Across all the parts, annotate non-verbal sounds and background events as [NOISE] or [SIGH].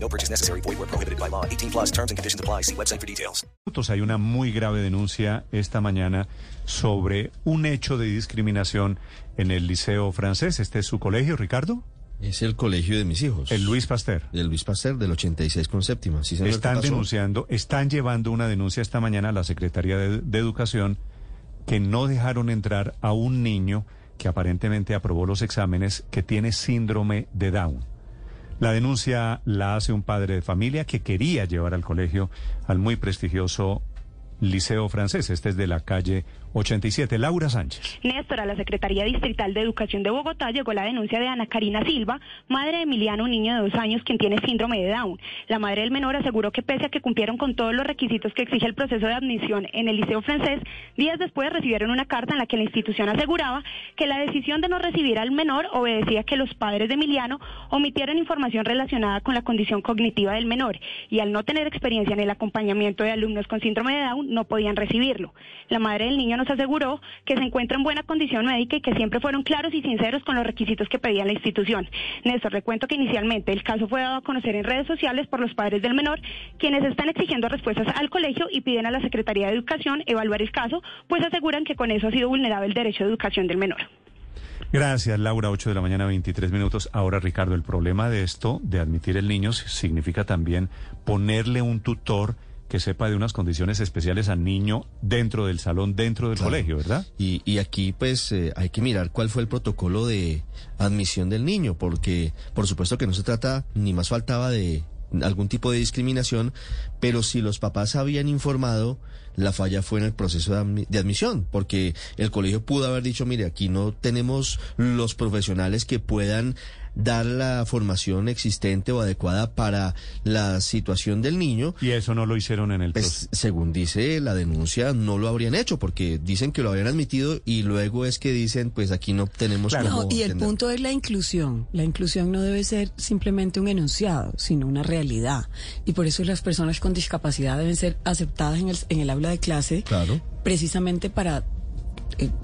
No purchase necessary. Void where prohibited by law. 18 plus terms and conditions apply. See website for details. Hay una muy grave denuncia esta mañana sobre un hecho de discriminación en el Liceo Francés. ¿Este es su colegio, Ricardo? Es el colegio de mis hijos. El Luis Pasteur. El Luis Pasteur del 86 con séptima. Sí, señor, ¿qué Están denunciando, están llevando una denuncia esta mañana a la Secretaría de, de Educación que no dejaron entrar a un niño que aparentemente aprobó los exámenes que tiene síndrome de Down. La denuncia la hace un padre de familia que quería llevar al colegio al muy prestigioso Liceo Francés. Este es de la calle 87. Laura Sánchez. Néstor, a la Secretaría Distrital de Educación de Bogotá llegó la denuncia de Ana Karina Silva, madre de Emiliano, un niño de dos años quien tiene síndrome de Down. La madre del menor aseguró que pese a que cumplieron con todos los requisitos que exige el proceso de admisión en el Liceo Francés, días después recibieron una carta en la que la institución aseguraba que la decisión de no recibir al menor obedecía que los padres de Emiliano omitieran información relacionada con la condición cognitiva del menor y al no tener experiencia en el acompañamiento de alumnos con síndrome de Down no podían recibirlo. La madre del niño nos aseguró que se encuentra en buena condición médica y que siempre fueron claros y sinceros con los requisitos que pedía la institución. Néstor, le cuento que inicialmente el caso fue dado a conocer en redes sociales por los padres del menor, quienes están exigiendo respuestas al colegio y piden a la Secretaría de Educación evaluar el caso, pues aseguran que con eso ha sido vulnerado el derecho de educación del menor. Gracias, Laura. 8 de la mañana, 23 minutos. Ahora, Ricardo, el problema de esto, de admitir el niño, significa también ponerle un tutor que sepa de unas condiciones especiales al niño dentro del salón, dentro del Claro. colegio, ¿verdad? Y, y aquí pues eh, hay que mirar cuál fue el protocolo de admisión del niño, porque por supuesto que no se trata, ni más faltaba de algún tipo de discriminación, pero si los papás habían informado, la falla fue en el proceso de admisión, porque el colegio pudo haber dicho, mire, aquí no tenemos los profesionales que puedan dar la formación existente o adecuada para la situación del niño, Y eso no lo hicieron en el proceso. pues, según dice la denuncia, no lo habrían hecho porque dicen que lo habían admitido y luego es que dicen, pues aquí no tenemos Claro. cómo No, y el punto es la inclusión. La inclusión no debe ser simplemente un enunciado, sino una realidad. Y por eso las personas con discapacidad deben ser aceptadas en el, en el aula de clase, Claro, precisamente para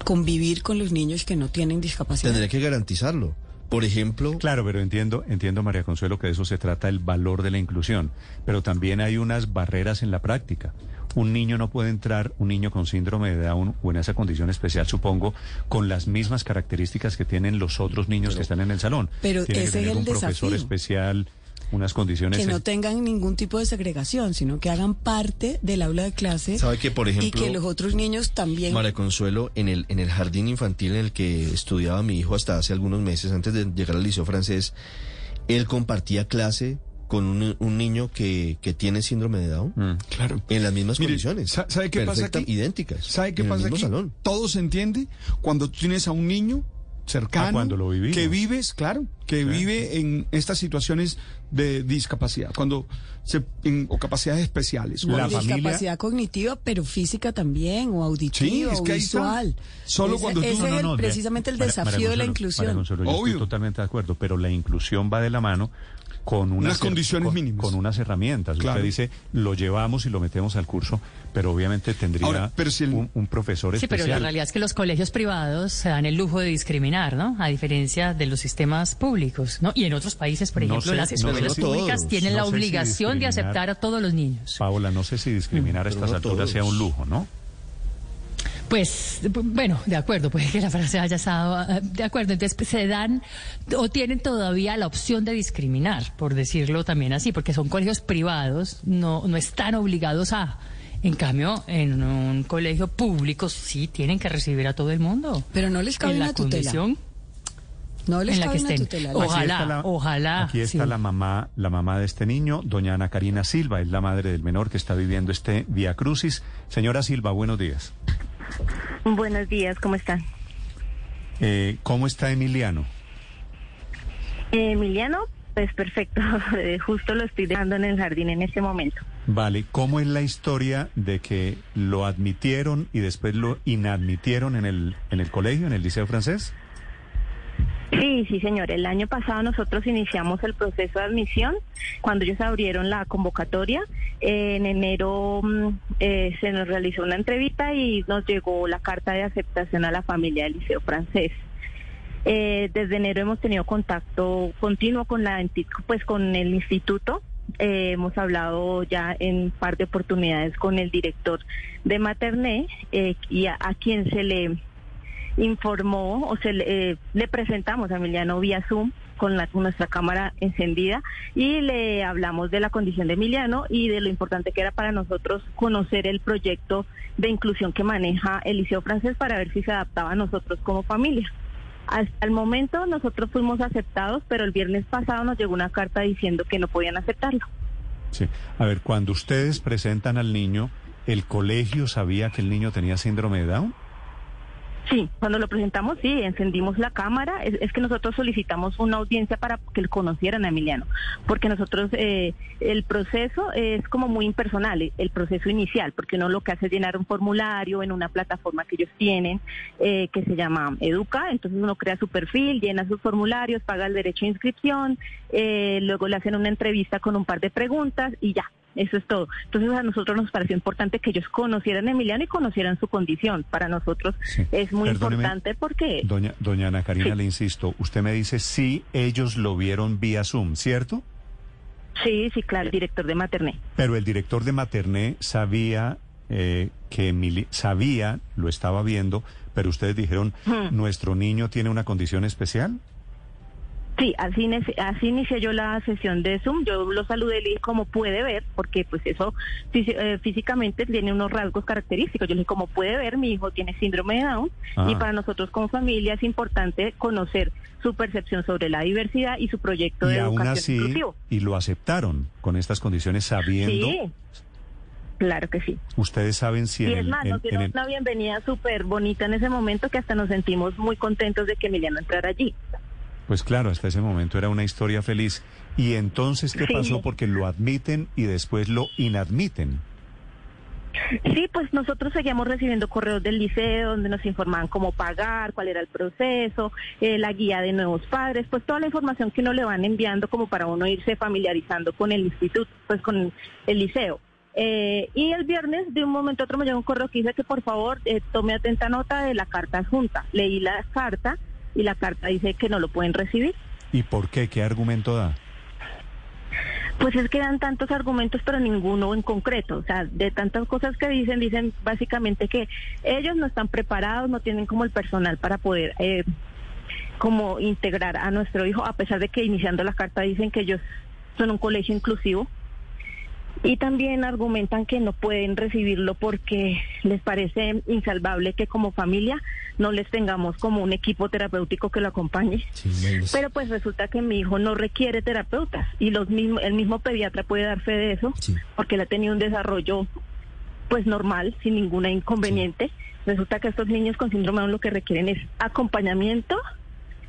convivir con los niños que no tienen discapacidad. tendría que garantizarlo. Por ejemplo, Claro, pero entiendo, entiendo, María Consuelo, que de eso se trata el valor de la inclusión. Pero también hay unas barreras en la práctica. Un niño no puede entrar, un niño con síndrome de Down o en esa condición especial, supongo, con las mismas características que tienen los otros niños que están en el salón. Pero Tiene que ese es tener el un profesor desafío. especial, unas condiciones. que no tengan ningún tipo de segregación, sino que hagan parte del aula de clase sabe que por y ejemplo, que los otros niños también María Consuelo, en el, en el jardín infantil en el que estudiaba mi hijo hasta hace algunos meses antes de llegar al liceo francés, él compartía clase con un, un niño que, que tiene síndrome de Down Mm. Claro. en las mismas Mire, condiciones. sa- ¿sabe qué pasa aquí? Idénticas. ¿Sabe qué en pasa el mismo aquí? salón. Todo se entiende cuando tú tienes a un niño cercano cuando lo vivimos. que vives, claro, que vive en estas situaciones de discapacidad, cuando se en- o capacidades especiales. La Cuando- familia- discapacidad cognitiva, pero física también, o auditiva, Sí, es o que visual. Solo Ese, cuando tú- ese No, es el- precisamente el María- desafío de la inclusión. María Consuelo, yo Obvio. estoy totalmente de acuerdo, pero la inclusión va de la mano con unas, Unas condiciones con, mínimas. Con unas herramientas. Claro. Usted dice, lo llevamos y lo metemos al curso, pero obviamente tendría Ahora, pero si el- un, un profesor Sí, pero especial. la realidad es que los colegios privados se dan el lujo de discriminar, ¿no? A diferencia de los sistemas públicos, ¿no? Y en otros países, por No ejemplo, sé, las no escuelas todos. públicas tienen No la si obligación de aceptar a todos los niños. Paola, no sé si discriminar a Pero estas no alturas todos. sea un lujo, ¿no? Pues, bueno, de acuerdo, puede que la frase haya estado eh, de acuerdo. Entonces, pues, se dan o tienen todavía la opción de discriminar, por decirlo también así, porque son colegios privados, no, no están obligados a. En cambio, en un colegio público sí tienen que recibir a todo el mundo. Pero no les cabe en la una tutela. condición No les en la cabe que estén. tutela. Ojalá, Aquí está la- ojalá, Aquí está sí. la mamá, la mamá de este niño, doña Ana Karina Silva, es la madre del menor que está viviendo este Via Crucis. Señora Silva, buenos días. Buenos días, ¿cómo están? Eh, ¿Cómo está Emiliano? Emiliano, pues perfecto, [LAUGHS] Eh, justo lo estoy dejando en el jardín en este momento. Vale, ¿cómo es la historia de que lo admitieron y después lo inadmitieron en el, en el colegio, en el liceo francés? Sí, sí, señor. El año pasado nosotros iniciamos el proceso de admisión cuando ellos abrieron la convocatoria. en enero mm, eh, se nos realizó una entrevista y nos llegó la carta de aceptación a la familia del Liceo Francés. Eh, desde enero hemos tenido contacto continuo con la pues con el instituto. Eh, hemos hablado ya en par de oportunidades con el director de Materné y a quien se le informó o se le, eh, le presentamos a Emiliano vía Zoom con, la, nuestra cámara encendida y le hablamos de la condición de Emiliano y de lo importante que era para nosotros conocer el proyecto de inclusión que maneja el Liceo Francés para ver si se adaptaba a nosotros como familia. Hasta el momento nosotros fuimos aceptados, pero el viernes pasado nos llegó una carta diciendo que no podían aceptarlo. Sí. A ver, cuando ustedes presentan al niño, ¿el colegio sabía que el niño tenía síndrome de Down? Sí, cuando lo presentamos, sí, encendimos la cámara. Es, que nosotros solicitamos una audiencia para que le conocieran a Emiliano, porque nosotros, eh, el proceso es como muy impersonal, el proceso inicial, porque uno lo que hace es llenar un formulario en una plataforma que ellos tienen, eh, que se llama Educa, entonces uno crea su perfil, llena sus formularios, paga el derecho de inscripción, eh, luego le hacen una entrevista con un par de preguntas y ya, eso es todo. Entonces a nosotros nos pareció importante que ellos conocieran a Emiliano y conocieran su condición. Para nosotros es muy importante porque... Doña, doña Ana Karina, le insisto, usted me dice si ellos lo vieron vía Zoom, ¿cierto? Sí, sí, claro, el director de Materné. Pero el director de Materné sabía eh, que sabía, lo estaba viendo, pero ustedes dijeron, ¿nuestro niño tiene una condición especial? Sí, así, así inicié yo la sesión de Zoom. Yo lo saludé y le dije, como puede ver, porque pues eso eh, físicamente tiene unos rasgos característicos. Yo le dije, como puede ver, mi hijo tiene síndrome de Down y ah. para nosotros como familia es importante conocer su percepción sobre la diversidad y su proyecto de educación así, Y lo aceptaron con estas condiciones sabiendo... Sí. Claro que sí. Ustedes saben si... Y es más, nos dieron una bienvenida súper bonita en ese momento que hasta nos sentimos muy contentos de que Emiliano entrara allí. Pues claro, hasta ese momento era una historia feliz. ¿Y entonces qué pasó? Porque lo admiten y después lo inadmiten. Sí, pues nosotros seguíamos recibiendo correos del liceo donde nos informaban cómo pagar, cuál era el proceso, eh, la guía de nuevos padres, pues toda la información que uno le van enviando como para uno irse familiarizando con el instituto, pues con el liceo. Eh, y el viernes, de un momento a otro, me llegó un correo que dice que por favor eh, tome atenta nota de la carta junta. Leí la carta y la carta dice que no lo pueden recibir. ¿Y por qué? ¿Qué argumento da? Pues es que dan tantos argumentos, pero ninguno en concreto. O sea, de tantas cosas que dicen, dicen básicamente que ellos no están preparados, no tienen como el personal para poder eh, como integrar a nuestro hijo, a pesar de que iniciando la carta dicen que ellos son un colegio inclusivo. Y también argumentan que no pueden recibirlo porque les parece insalvable que como familia no les tengamos como un equipo terapéutico que lo acompañe. Pero pues resulta que mi hijo no requiere terapeutas y los mismos, el mismo pediatra puede dar fe de eso porque él ha tenido un desarrollo pues normal, sin ninguna inconveniente. Resulta que estos niños con síndrome de Down lo que requieren es acompañamiento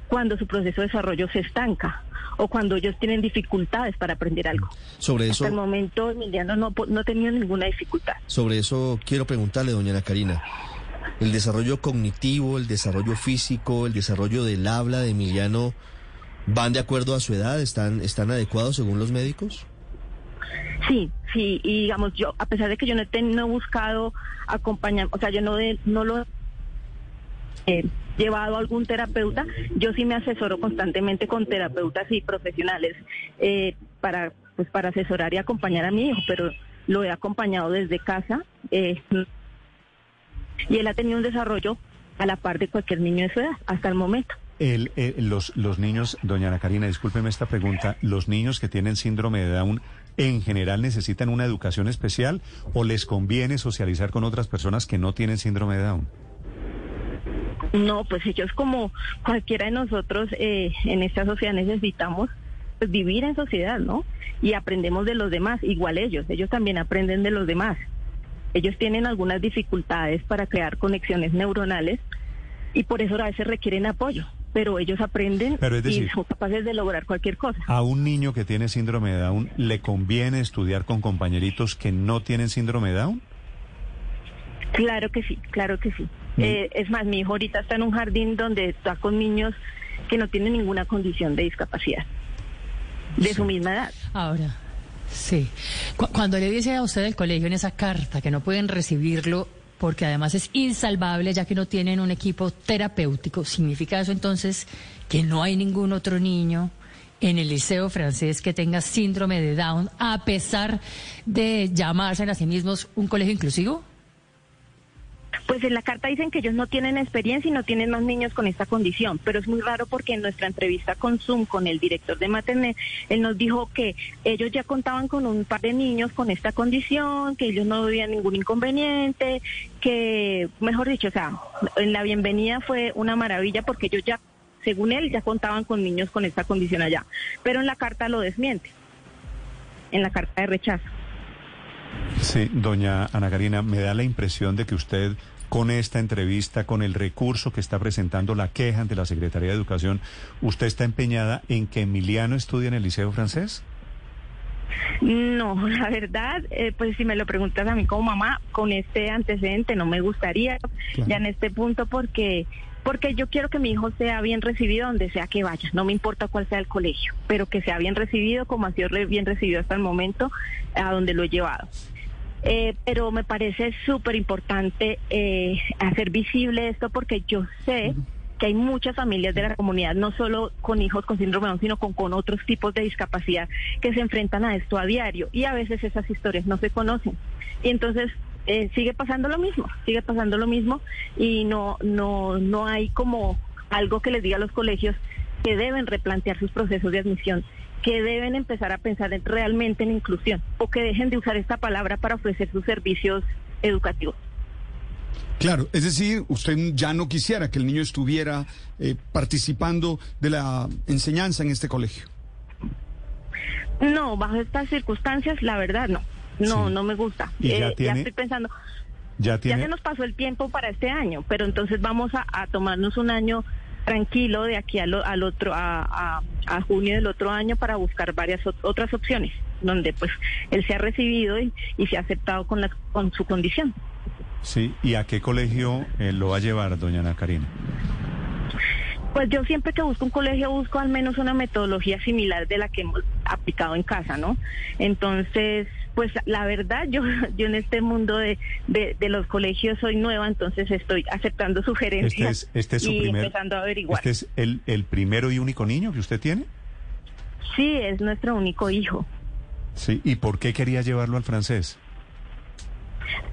cuando su proceso de desarrollo se estanca o cuando ellos tienen dificultades para aprender algo. Sobre eso. Hasta el momento Emiliano no, no tenido ninguna dificultad. Sobre eso quiero preguntarle, doña Ana Karina. El desarrollo cognitivo, el desarrollo físico, el desarrollo del habla de Emiliano, ¿van de acuerdo a su edad? ¿Están, están adecuados según los médicos? Sí, sí, y digamos, yo, a pesar de que yo no he, no buscado acompañar, o sea, yo no, de, no lo he llevado a algún terapeuta, yo sí me asesoro constantemente con terapeutas y profesionales eh, para, pues, para asesorar y acompañar a mi hijo, pero lo he acompañado desde casa. Eh, y él ha tenido un desarrollo a la par de cualquier niño de su edad hasta el momento. El, eh, los, los niños, doña Ana Karina, discúlpeme esta pregunta, ¿los niños que tienen síndrome de Down en general necesitan una educación especial o les conviene socializar con otras personas que no tienen síndrome de Down? No, pues ellos como cualquiera de nosotros eh, en esta sociedad necesitamos pues, vivir en sociedad, ¿no? Y aprendemos de los demás, igual ellos, ellos también aprenden de los demás. Ellos tienen algunas dificultades para crear conexiones neuronales y por eso a veces requieren apoyo. pero ellos aprenden Pero es decir- y son capaces de lograr cualquier cosa. ¿A un niño que tiene síndrome de Down le conviene estudiar con compañeritos que no tienen síndrome de Down? Claro que sí, claro que sí. Eh, es más, mi hijo ahorita está en un jardín donde está con niños que no tienen ninguna condición de discapacidad, de su misma edad. Ahora, sí. Cu- cuando le dice a usted del colegio en esa carta que no pueden recibirlo porque además es insalvable ya que no tienen un equipo terapéutico, ¿significa eso entonces que no hay ningún otro niño en el liceo francés que tenga síndrome de Down a pesar de llamarse a sí mismos un colegio inclusivo? Pues en la carta dicen que ellos no tienen experiencia y no tienen más niños con esta condición, pero es muy raro porque en nuestra entrevista con Zoom, con el director de Maternet, él nos dijo que ellos ya contaban con un par de niños con esta condición, que ellos no veían ningún inconveniente, que, mejor dicho, o sea, en la bienvenida fue una maravilla porque ellos ya, según él, ya contaban con niños con esta condición allá, pero en la carta lo desmiente, en la carta de rechazo. Sí, doña Ana Karina, me da la impresión de que usted con esta entrevista, con el recurso que está presentando la queja ante la Secretaría de Educación, ¿usted está empeñada en que Emiliano estudie en el Liceo francés? No, la verdad, eh, pues si me lo preguntas a mí como mamá, con este antecedente no me gustaría ya en este punto porque porque yo quiero que mi hijo sea bien recibido donde sea que vaya, no me importa cuál sea el colegio, pero que sea bien recibido como ha sido bien recibido hasta el momento a donde lo he llevado. Eh, pero me parece súper importante eh, hacer visible esto porque yo sé que hay muchas familias de la comunidad, no solo con hijos con síndrome de Down, sino con, con otros tipos de discapacidad que se enfrentan a esto a diario. Y a veces esas historias no se conocen. Y entonces eh, sigue pasando lo mismo, sigue pasando lo mismo. Y no, no, no hay como algo que les diga a los colegios que deben replantear sus procesos de admisión, que deben empezar a pensar en- realmente en inclusión o que dejen de usar esta palabra para ofrecer sus servicios educativos. Claro, es decir, usted ya no quisiera que el niño estuviera eh, participando de la enseñanza en este colegio. No, bajo estas circunstancias, la verdad no. No, Sí. no me gusta. ¿Y ya Eh, tiene- estoy pensando, Ya ya tiene, se nos pasó el tiempo para este año, pero entonces vamos a, a tomarnos un año tranquilo de aquí al, al otro, a, a- a junio del otro año para buscar varias ot- otras opciones, donde pues él se ha recibido y, y se ha aceptado con, la, con su condición. sí, ¿y a qué colegio eh, lo va a llevar, doña Ana Karina? Pues yo siempre que busco un colegio busco al menos una metodología similar de la que hemos aplicado en casa, ¿no? Entonces, pues la verdad, yo, [LAUGHS] yo en este mundo de, de, de los colegios soy nueva, entonces estoy aceptando Este sugerencias es, este es su y primer, empezando a averiguar. este es el, el primero y único niño que usted tiene. Sí, es nuestro único hijo. Sí, ¿y por qué quería llevarlo al francés?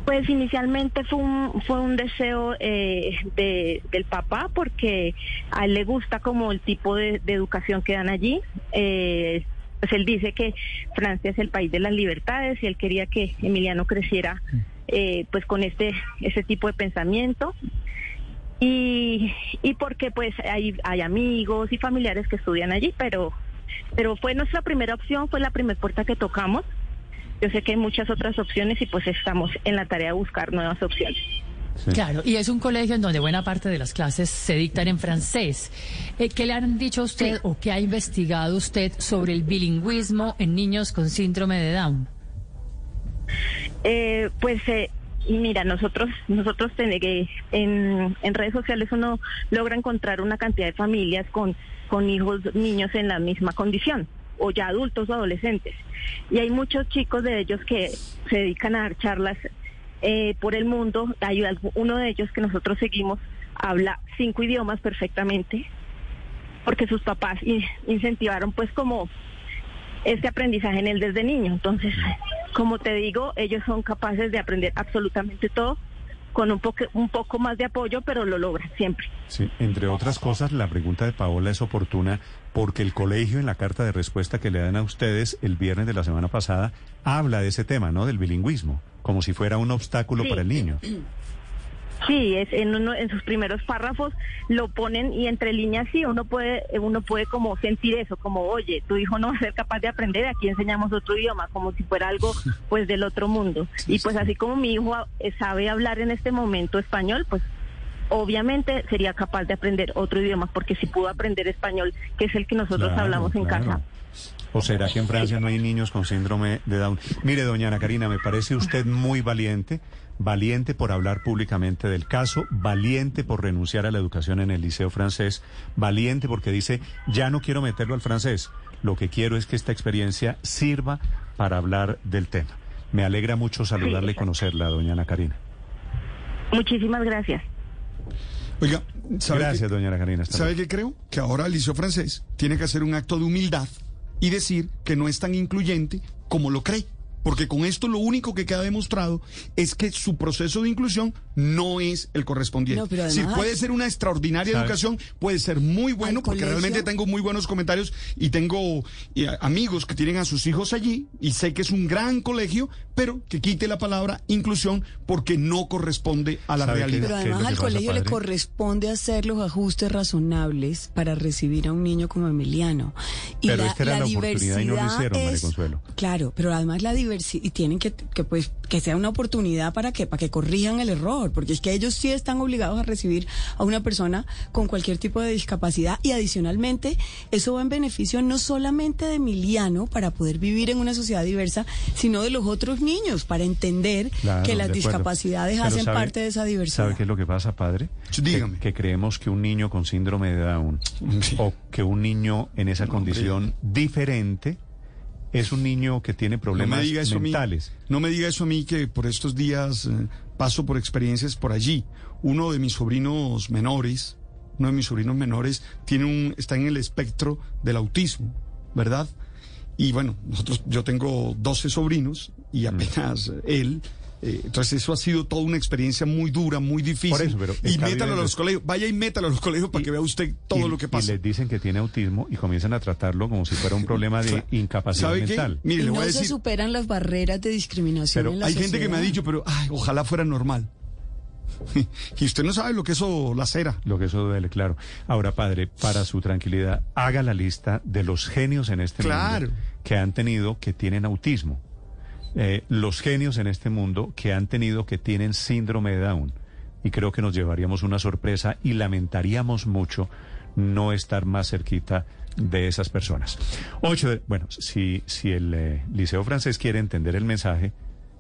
Pues inicialmente fue un, fue un deseo eh, de, del papá porque a él le gusta como el tipo de, de educación que dan allí. Eh, pues él dice que Francia es el país de las libertades y él quería que Emiliano creciera eh, pues con este ese tipo de pensamiento. Y, y porque pues hay, hay amigos y familiares que estudian allí, pero, pero fue nuestra primera opción, fue la primera puerta que tocamos. Yo sé que hay muchas otras opciones y pues estamos en la tarea de buscar nuevas opciones. Sí. Claro, y es un colegio en donde buena parte de las clases se dictan en francés. Eh, ¿Qué le han dicho a usted o qué ha investigado usted sobre el bilingüismo en niños con síndrome de Down? Eh, pues eh, mira, nosotros nosotros que en, en redes sociales uno logra encontrar una cantidad de familias con, con hijos, niños en la misma condición, o ya adultos o adolescentes. Y hay muchos chicos de ellos que se dedican a dar charlas eh, por el mundo. Hay uno de ellos que nosotros seguimos habla cinco idiomas perfectamente, porque sus papás in- incentivaron pues como este aprendizaje en él desde niño. Entonces, como te digo, ellos son capaces de aprender absolutamente todo con un poco, un poco más de apoyo, pero lo logran siempre. Sí, entre otras cosas, la pregunta de Paola es oportuna porque el colegio en la carta de respuesta que le dan a ustedes el viernes de la semana pasada habla de ese tema, ¿no? Del bilingüismo, como si fuera un obstáculo Sí. para el niño. [CLEARS THROAT] Sí, es en uno, en sus primeros párrafos lo ponen y entre líneas sí uno puede uno puede como sentir eso, como oye, tu hijo no va a ser capaz de aprender, aquí enseñamos otro idioma, como si fuera algo [LAUGHS] pues del otro mundo. Y pues así como mi hijo eh, sabe hablar en este momento español, pues obviamente sería capaz de aprender otro idioma, porque si pudo aprender español, que es el que nosotros Claro, hablamos en claro. casa. ¿O será que en Francia no hay niños con síndrome de Down? Mire, doña Ana Karina, me parece usted muy valiente, valiente por hablar públicamente del caso, valiente por renunciar a la educación en el liceo francés, valiente porque dice, ya no quiero meterlo al francés, lo que quiero es que esta experiencia sirva para hablar del tema. Me alegra mucho saludarle y conocerla, doña Ana Karina. Muchísimas gracias. Oiga, ¿sabe Gracias, doña Ana Karina. ¿Sabe qué creo? Que ahora el Liceo Francés tiene que hacer un acto de humildad y decir que no es tan incluyente como lo cree. Porque con esto lo único que queda demostrado es que su proceso de inclusión no es el correspondiente. No, pero Si además- puede ser una extraordinaria educación, puede ser muy bueno, porque colegio- realmente tengo muy buenos comentarios y tengo eh, amigos que tienen a sus hijos allí y sé que es un gran colegio, pero que quite la palabra inclusión porque no corresponde a la realidad. Pero ¿Qué es lo además al pasa, colegio le corresponde hacer los ajustes razonables para recibir a un niño como Emiliano. Pero esta era la oportunidad y no lo hicieron, María es- Consuelo. Claro, pero además la diversidad, y tienen que, que pues que sea una oportunidad para que, para que corrijan el error, porque es que ellos sí están obligados a recibir a una persona con cualquier tipo de discapacidad y adicionalmente eso va en beneficio no solamente de Emiliano para poder vivir en una sociedad diversa, sino de los otros niños para entender Claro, que las discapacidades Pero hacen ¿sabe- parte de esa diversidad. ¿Sabe qué es lo que pasa, padre? Que- dígame. Que, creemos que un niño con síndrome de Down Sí. o que un niño en esa condición diferente es un niño que tiene No problemas me diga eso mentales. A mí, no me diga eso a mí que por estos días eh, paso por experiencias por allí. Uno de mis sobrinos menores, uno de mis sobrinos menores tiene un está en el espectro del autismo, ¿verdad? Y bueno, nosotros yo tengo 12 sobrinos Mm. y apenas eh, él eh, entonces eso ha sido toda una experiencia muy dura, muy difícil. Por eso, pero y métalo a los colegios, vaya y métalo a los colegios para Y- que vea usted todo y- lo que pasa. Y les dicen que tiene autismo y comienzan a tratarlo como si fuera un [LAUGHS] problema de Claro. incapacidad ¿Sabe qué? mental. Mire, y le no voy a se superan las barreras de discriminación Pero en la Hay gente que me ha dicho, pero ay, ojalá fuera normal. [LAUGHS] y usted no sabe lo que eso lacera. Lo que eso duele, claro. Ahora, padre, para su tranquilidad, haga la lista de los genios en este Claro. mundo que han tenido, que tienen autismo. Eh, los genios en este mundo que han tenido, que tienen síndrome de Down. Y creo que nos llevaríamos una sorpresa y lamentaríamos mucho no estar más cerquita de esas personas. Ocho, de- bueno, si, si el eh, Liceo Francés quiere entender el mensaje,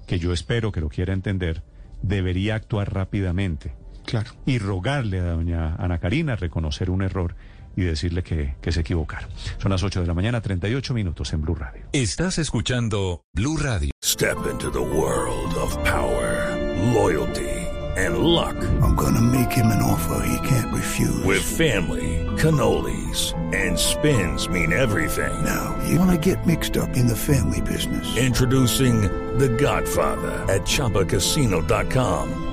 que yo espero que lo quiera entender, debería actuar rápidamente Claro. y rogarle a doña Ana Karina reconocer un error y decirle que, que se equivocaron. Son las 8 de la mañana, 38 minutos en Blue Radio. Estás escuchando Blue Radio. Step into the world of power, loyalty, and luck. I'm gonna make him an offer he can't refuse. With family, cannolis, and spins mean everything. Now, you wanna get mixed up in the family business. Introducing The Godfather at ChumbaCasino.com.